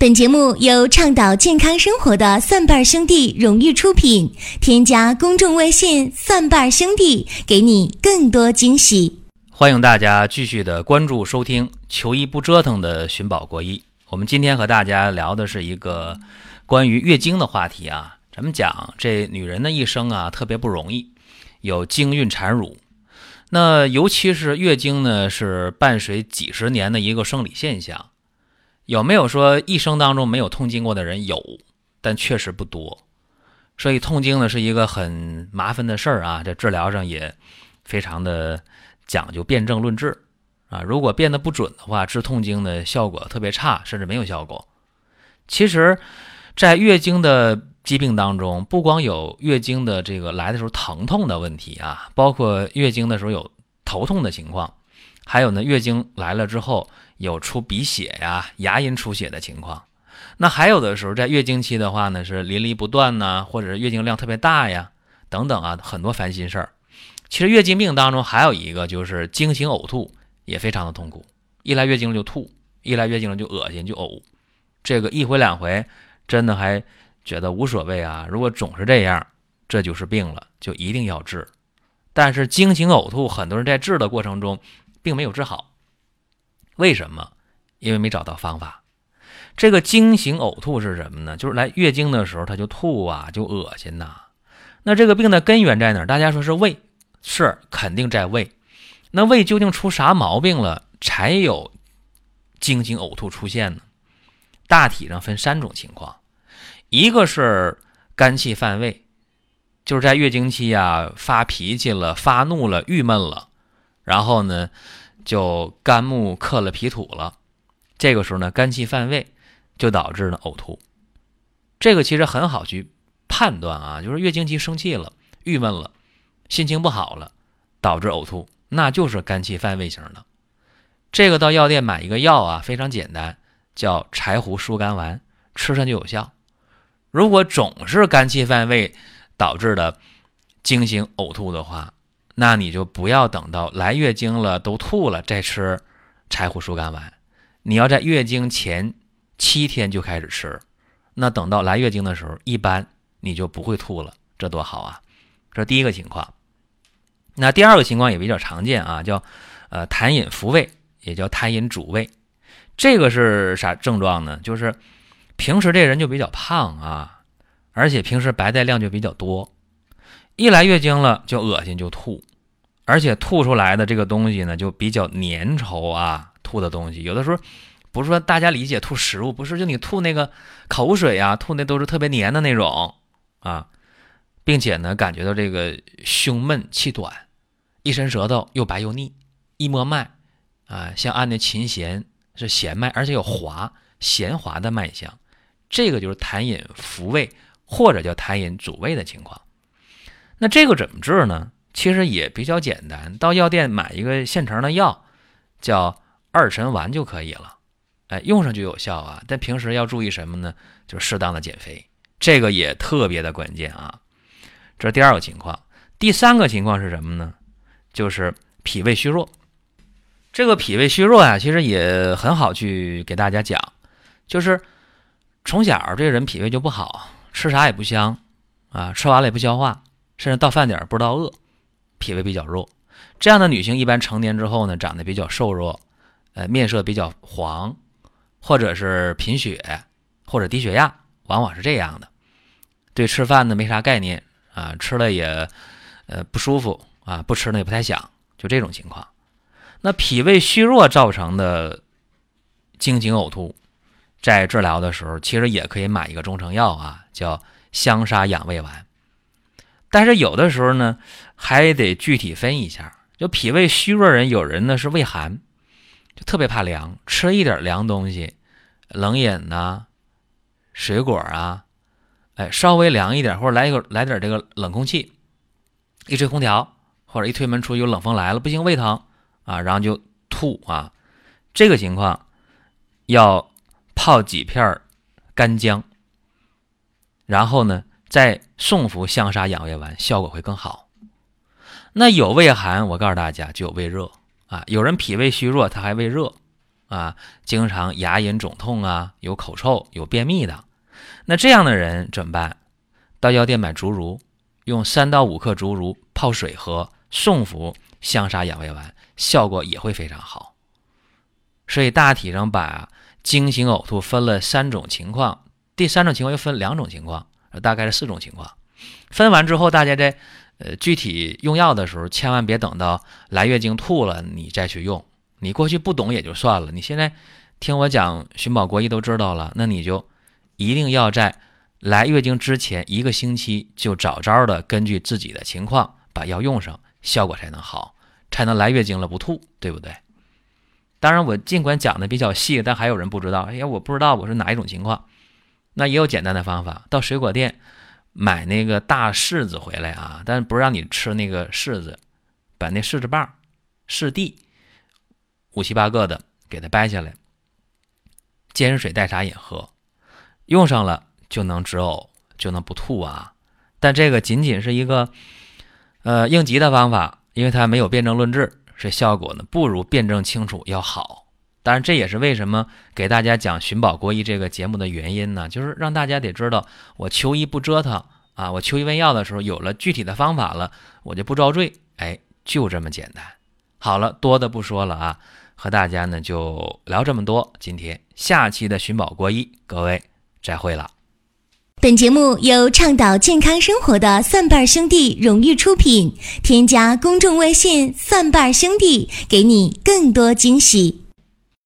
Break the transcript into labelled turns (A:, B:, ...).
A: 本节目由倡导健康生活的蒜瓣兄弟荣誉出品。添加公众微信“蒜瓣兄弟”，给你更多惊喜。
B: 欢迎大家继续的关注收听《求医不折腾的寻宝国医》。我们今天和大家聊的是一个关于月经的话题啊。咱们讲这女人的一生啊，特别不容易，有经孕产乳。那尤其是月经呢，是伴随几十年的一个生理现象。有没有说一生当中没有痛经过的人？有，但确实不多。所以痛经呢是一个很麻烦的事儿啊，在治疗上也非常的讲究辨证论治啊。如果辨得不准的话，治痛经的效果特别差，甚至没有效果。其实，在月经的疾病当中，不光有月经的这个来的时候疼痛的问题啊，包括月经的时候有头痛的情况，还有呢，月经来了之后。有出鼻血呀、牙龈出血的情况，那还有的时候在月经期的话呢，是淋漓不断呐，或者是月经量特别大呀，等等啊，很多烦心事儿。其实月经病当中还有一个就是经行呕吐，也非常的痛苦。一来月经了就吐，一来月经了就恶心就呕，这个一回两回，真的还觉得无所谓啊。如果总是这样，这就是病了，就一定要治。但是经行呕吐，很多人在治的过程中，并没有治好。为什么？因为没找到方法。这个经行呕吐是什么呢？就是来月经的时候他就吐啊，就恶心呐。那这个病的根源在哪儿？大家说是胃，是肯定在胃。那胃究竟出啥毛病了，才有经行呕吐出现呢？大体上分三种情况，一个是肝气犯胃，就是在月经期啊发脾气了、发怒了、郁闷了，然后呢。就肝木克了脾土了，这个时候呢，肝气犯胃，就导致呢呕吐。这个其实很好去判断啊，就是月经期生气了、郁闷了、心情不好了，导致呕吐，那就是肝气犯胃型的。这个到药店买一个药啊，非常简单，叫柴胡疏肝丸，吃上就有效。如果总是肝气犯胃导致的经行呕吐的话，那你就不要等到来月经了都吐了再吃柴胡疏肝丸，你要在月经前七天就开始吃，那等到来月经的时候，一般你就不会吐了，这多好啊！这是第一个情况。那第二个情况也比较常见啊，叫呃痰饮伏胃，也叫痰饮主胃。这个是啥症状呢？就是平时这人就比较胖啊，而且平时白带量就比较多，一来月经了就恶心就吐。而且吐出来的这个东西呢，就比较粘稠啊。吐的东西有的时候不是说大家理解吐食物，不是就你吐那个口水啊，吐那都是特别黏的那种啊，并且呢，感觉到这个胸闷气短，一伸舌头又白又腻，一摸脉啊，像按的琴弦是弦脉，而且有滑弦滑的脉象，这个就是痰饮伏胃或者叫痰饮阻胃的情况。那这个怎么治呢？其实也比较简单，到药店买一个现成的药，叫二陈丸就可以了。哎，用上就有效啊。但平时要注意什么呢？就是适当的减肥，这个也特别的关键啊。这是第二个情况。第三个情况是什么呢？就是脾胃虚弱。这个脾胃虚弱呀，其实也很好去给大家讲，就是从小这个人脾胃就不好，吃啥也不香啊，吃完了也不消化，甚至到饭点不知道饿。脾胃比较弱，这样的女性一般成年之后呢，长得比较瘦弱，呃，面色比较黄，或者是贫血，或者低血压，往往是这样的。对吃饭呢没啥概念啊，吃了也呃不舒服啊，不吃呢也不太想，就这种情况。那脾胃虚弱造成的经行呕吐，在治疗的时候，其实也可以买一个中成药啊，叫香砂养胃丸。但是有的时候呢，还得具体分一下。就脾胃虚弱人，有人呢是胃寒，就特别怕凉，吃一点凉东西，冷饮呐、水果啊，哎，稍微凉一点，或者来一个来点这个冷空气，一吹空调或者一推门出有冷风来了，不行，胃疼啊，然后就吐啊，这个情况要泡几片干姜，然后呢。再送服香砂养胃丸，效果会更好。那有胃寒，我告诉大家就有胃热啊。有人脾胃虚弱，他还胃热啊，经常牙龈肿痛啊，有口臭、有便秘的，那这样的人怎么办？到药店买竹茹，用三到五克竹茹泡水喝，送服香砂养胃丸，效果也会非常好。所以大体上把经行呕吐分了三种情况，第三种情况又分两种情况，大概是四种情况。分完之后，大家在呃具体用药的时候，千万别等到来月经吐了你再去用。你过去不懂也就算了，你现在听我讲寻宝国医都知道了，那你就一定要在来月经之前一个星期就早早的根据自己的情况把药用上，效果才能好，才能来月经了不吐，对不对？当然，我尽管讲的比较细，但还有人不知道。哎呀，我不知道我是哪一种情况，那也有简单的方法，到水果店买那个大柿子回来啊，但不让你吃那个柿子，把那柿子棒、柿蒂。五七八个的，给它掰下来，煎水代茶饮喝，用上了就能止呕，就能不吐啊。但这个仅仅是一个呃应急的方法，因为它没有辨证论治，这效果呢不如辨证清楚要好。当然，这也是为什么给大家讲寻宝国医这个节目的原因呢，就是让大家得知道，我求医不折腾啊，我求医问药的时候有了具体的方法了，我就不遭罪。哎，就这么简单。好了，多的不说了啊。和大家呢就聊这么多，今天下期的寻宝国医，各位再会了。
A: 本节目由倡导健康生活的蒜瓣兄弟荣誉出品，添加公众微信“蒜瓣兄弟”，给你更多惊喜。